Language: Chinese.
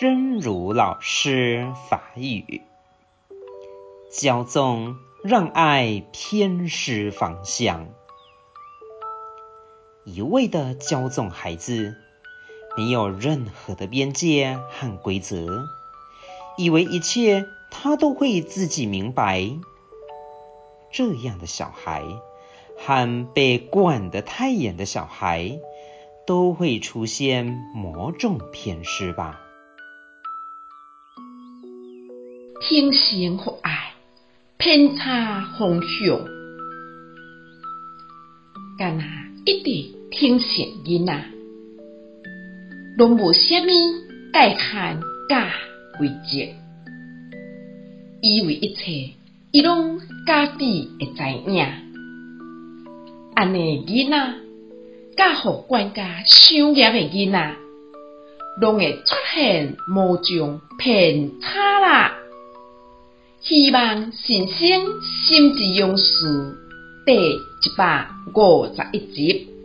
真如老师法语，骄纵让爱偏失方向。一味的骄纵孩子，没有任何的边界和规则，以为一切他都会自己明白。这样的小孩，和被管得太严的小孩，都会出现某种偏失吧。天性和爱偏差方向，干那一直天性囡仔，拢无虾米界限甲规则，以为一切伊拢家己会知影。安尼囡仔，甲互管甲伤严的囡仔，拢会出现某种偏差啦。希望新生心之勇士第一百五十一集。